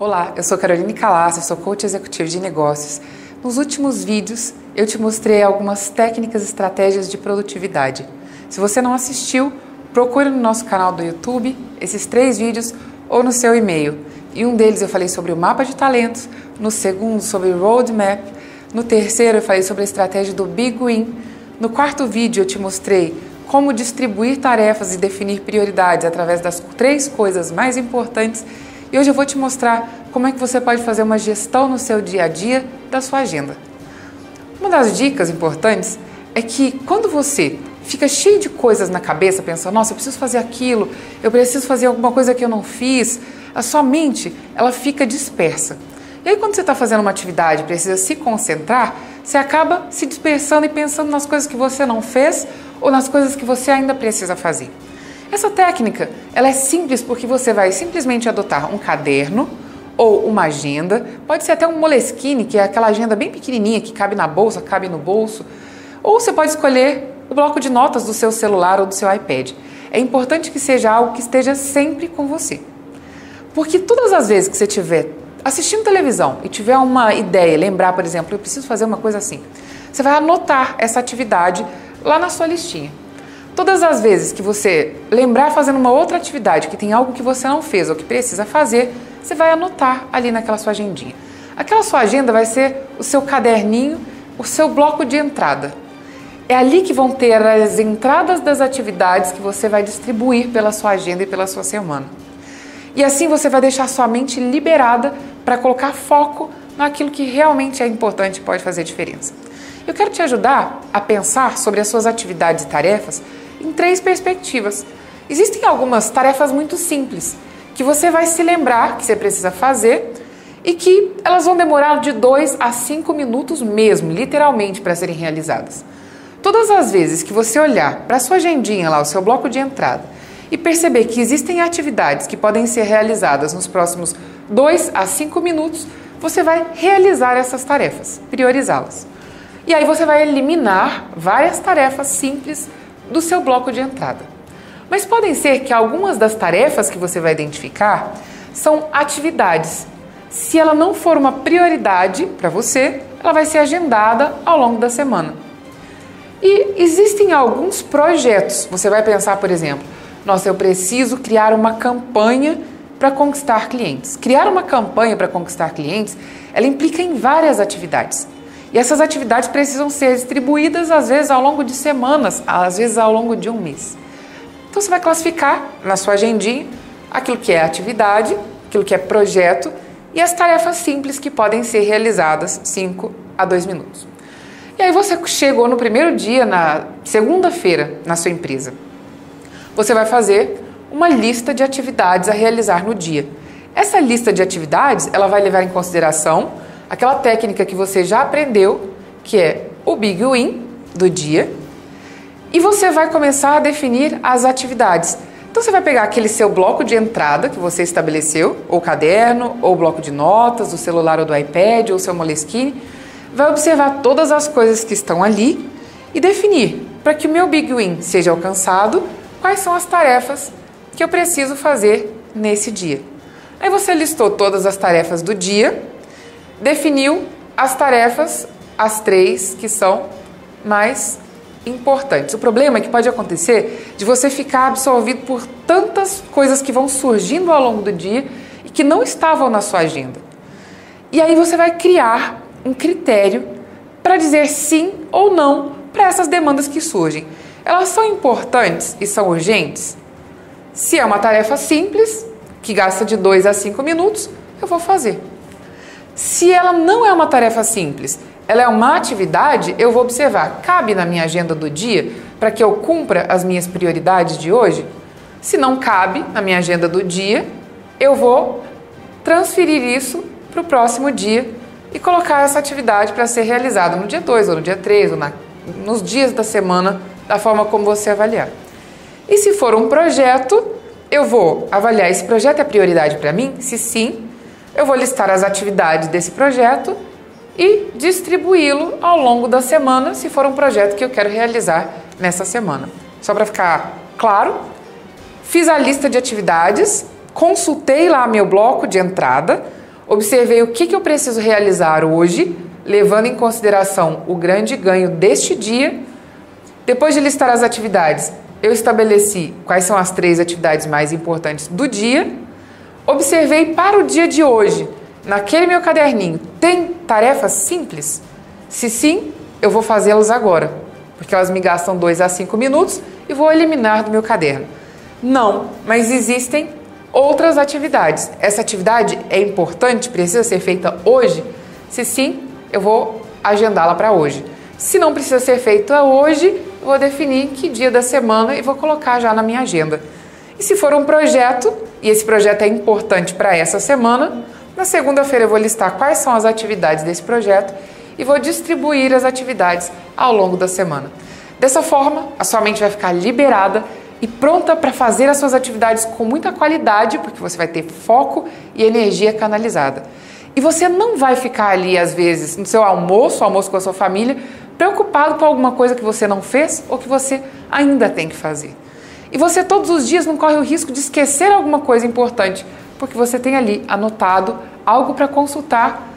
Olá, eu sou Caroline Calassa, sou coach executivo de negócios. Nos últimos vídeos eu te mostrei algumas técnicas e estratégias de produtividade. Se você não assistiu, procure no nosso canal do YouTube esses três vídeos ou no seu e-mail. E um deles eu falei sobre o mapa de talentos, no segundo sobre roadmap, no terceiro eu falei sobre a estratégia do Big Win, no quarto vídeo eu te mostrei como distribuir tarefas e definir prioridades através das três coisas mais importantes e hoje eu vou te mostrar como é que você pode fazer uma gestão no seu dia a dia da sua agenda. Uma das dicas importantes é que quando você fica cheio de coisas na cabeça, pensando, nossa, eu preciso fazer aquilo, eu preciso fazer alguma coisa que eu não fiz, a sua mente ela fica dispersa. E aí quando você está fazendo uma atividade, precisa se concentrar, você acaba se dispersando e pensando nas coisas que você não fez ou nas coisas que você ainda precisa fazer. Essa técnica, ela é simples porque você vai simplesmente adotar um caderno ou uma agenda, pode ser até um Moleskine, que é aquela agenda bem pequenininha que cabe na bolsa, cabe no bolso, ou você pode escolher o bloco de notas do seu celular ou do seu iPad. É importante que seja algo que esteja sempre com você. Porque todas as vezes que você estiver assistindo televisão e tiver uma ideia, lembrar, por exemplo, eu preciso fazer uma coisa assim, você vai anotar essa atividade lá na sua listinha. Todas as vezes que você lembrar fazendo uma outra atividade, que tem algo que você não fez ou que precisa fazer, você vai anotar ali naquela sua agendinha. Aquela sua agenda vai ser o seu caderninho, o seu bloco de entrada. É ali que vão ter as entradas das atividades que você vai distribuir pela sua agenda e pela sua semana. E assim você vai deixar sua mente liberada para colocar foco naquilo que realmente é importante e pode fazer diferença. Eu quero te ajudar a pensar sobre as suas atividades e tarefas em três perspectivas. Existem algumas tarefas muito simples que você vai se lembrar que você precisa fazer e que elas vão demorar de 2 a 5 minutos mesmo, literalmente, para serem realizadas. Todas as vezes que você olhar para sua agendinha lá, o seu bloco de entrada, e perceber que existem atividades que podem ser realizadas nos próximos 2 a 5 minutos, você vai realizar essas tarefas, priorizá-las. E aí você vai eliminar várias tarefas simples do seu bloco de entrada. Mas podem ser que algumas das tarefas que você vai identificar são atividades. Se ela não for uma prioridade para você, ela vai ser agendada ao longo da semana. E existem alguns projetos. Você vai pensar, por exemplo, nossa, eu preciso criar uma campanha para conquistar clientes. Criar uma campanha para conquistar clientes, ela implica em várias atividades. E essas atividades precisam ser distribuídas, às vezes, ao longo de semanas, às vezes ao longo de um mês. Então, você vai classificar na sua agendinha aquilo que é atividade, aquilo que é projeto e as tarefas simples que podem ser realizadas 5 a 2 minutos. E aí você chegou no primeiro dia, na segunda-feira, na sua empresa. Você vai fazer uma lista de atividades a realizar no dia. Essa lista de atividades, ela vai levar em consideração aquela técnica que você já aprendeu, que é o Big Win do dia, e você vai começar a definir as atividades. Então você vai pegar aquele seu bloco de entrada que você estabeleceu, ou caderno, ou bloco de notas, do celular ou do iPad, ou seu Moleskine, vai observar todas as coisas que estão ali e definir para que o meu Big Win seja alcançado, quais são as tarefas que eu preciso fazer nesse dia. Aí você listou todas as tarefas do dia definiu as tarefas, as três que são mais importantes. O problema é que pode acontecer de você ficar absorvido por tantas coisas que vão surgindo ao longo do dia e que não estavam na sua agenda. E aí você vai criar um critério para dizer sim ou não para essas demandas que surgem. Elas são importantes e são urgentes? Se é uma tarefa simples, que gasta de 2 a 5 minutos, eu vou fazer. Se ela não é uma tarefa simples, ela é uma atividade, eu vou observar, cabe na minha agenda do dia para que eu cumpra as minhas prioridades de hoje? Se não cabe na minha agenda do dia, eu vou transferir isso para o próximo dia e colocar essa atividade para ser realizada no dia 2 ou no dia 3 ou na, nos dias da semana, da forma como você avaliar. E se for um projeto, eu vou avaliar esse projeto é prioridade para mim? Se sim, eu vou listar as atividades desse projeto e distribuí-lo ao longo da semana, se for um projeto que eu quero realizar nessa semana. Só para ficar claro, fiz a lista de atividades, consultei lá meu bloco de entrada, observei o que, que eu preciso realizar hoje, levando em consideração o grande ganho deste dia. Depois de listar as atividades, eu estabeleci quais são as três atividades mais importantes do dia. Observei para o dia de hoje, naquele meu caderninho, tem tarefas simples? Se sim, eu vou fazê-las agora, porque elas me gastam 2 a 5 minutos e vou eliminar do meu caderno. Não, mas existem outras atividades. Essa atividade é importante, precisa ser feita hoje? Se sim, eu vou agendá-la para hoje. Se não precisa ser feita hoje, vou definir que dia da semana e vou colocar já na minha agenda. E se for um projeto, e esse projeto é importante para essa semana, na segunda-feira eu vou listar quais são as atividades desse projeto e vou distribuir as atividades ao longo da semana. Dessa forma, a sua mente vai ficar liberada e pronta para fazer as suas atividades com muita qualidade, porque você vai ter foco e energia canalizada. E você não vai ficar ali, às vezes, no seu almoço, almoço com a sua família, preocupado com alguma coisa que você não fez ou que você ainda tem que fazer. E você todos os dias não corre o risco de esquecer alguma coisa importante, porque você tem ali anotado algo para consultar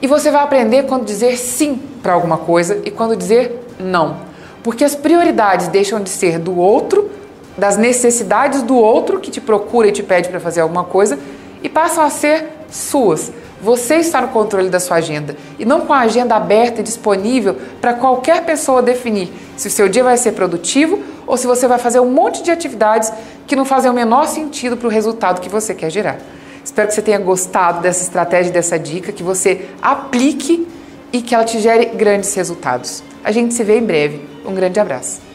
e você vai aprender quando dizer sim para alguma coisa e quando dizer não. Porque as prioridades deixam de ser do outro das necessidades do outro que te procura e te pede para fazer alguma coisa e passam a ser suas. Você está no controle da sua agenda e não com a agenda aberta e disponível para qualquer pessoa definir se o seu dia vai ser produtivo ou se você vai fazer um monte de atividades que não fazem o menor sentido para o resultado que você quer gerar. Espero que você tenha gostado dessa estratégia, dessa dica, que você aplique e que ela te gere grandes resultados. A gente se vê em breve. Um grande abraço.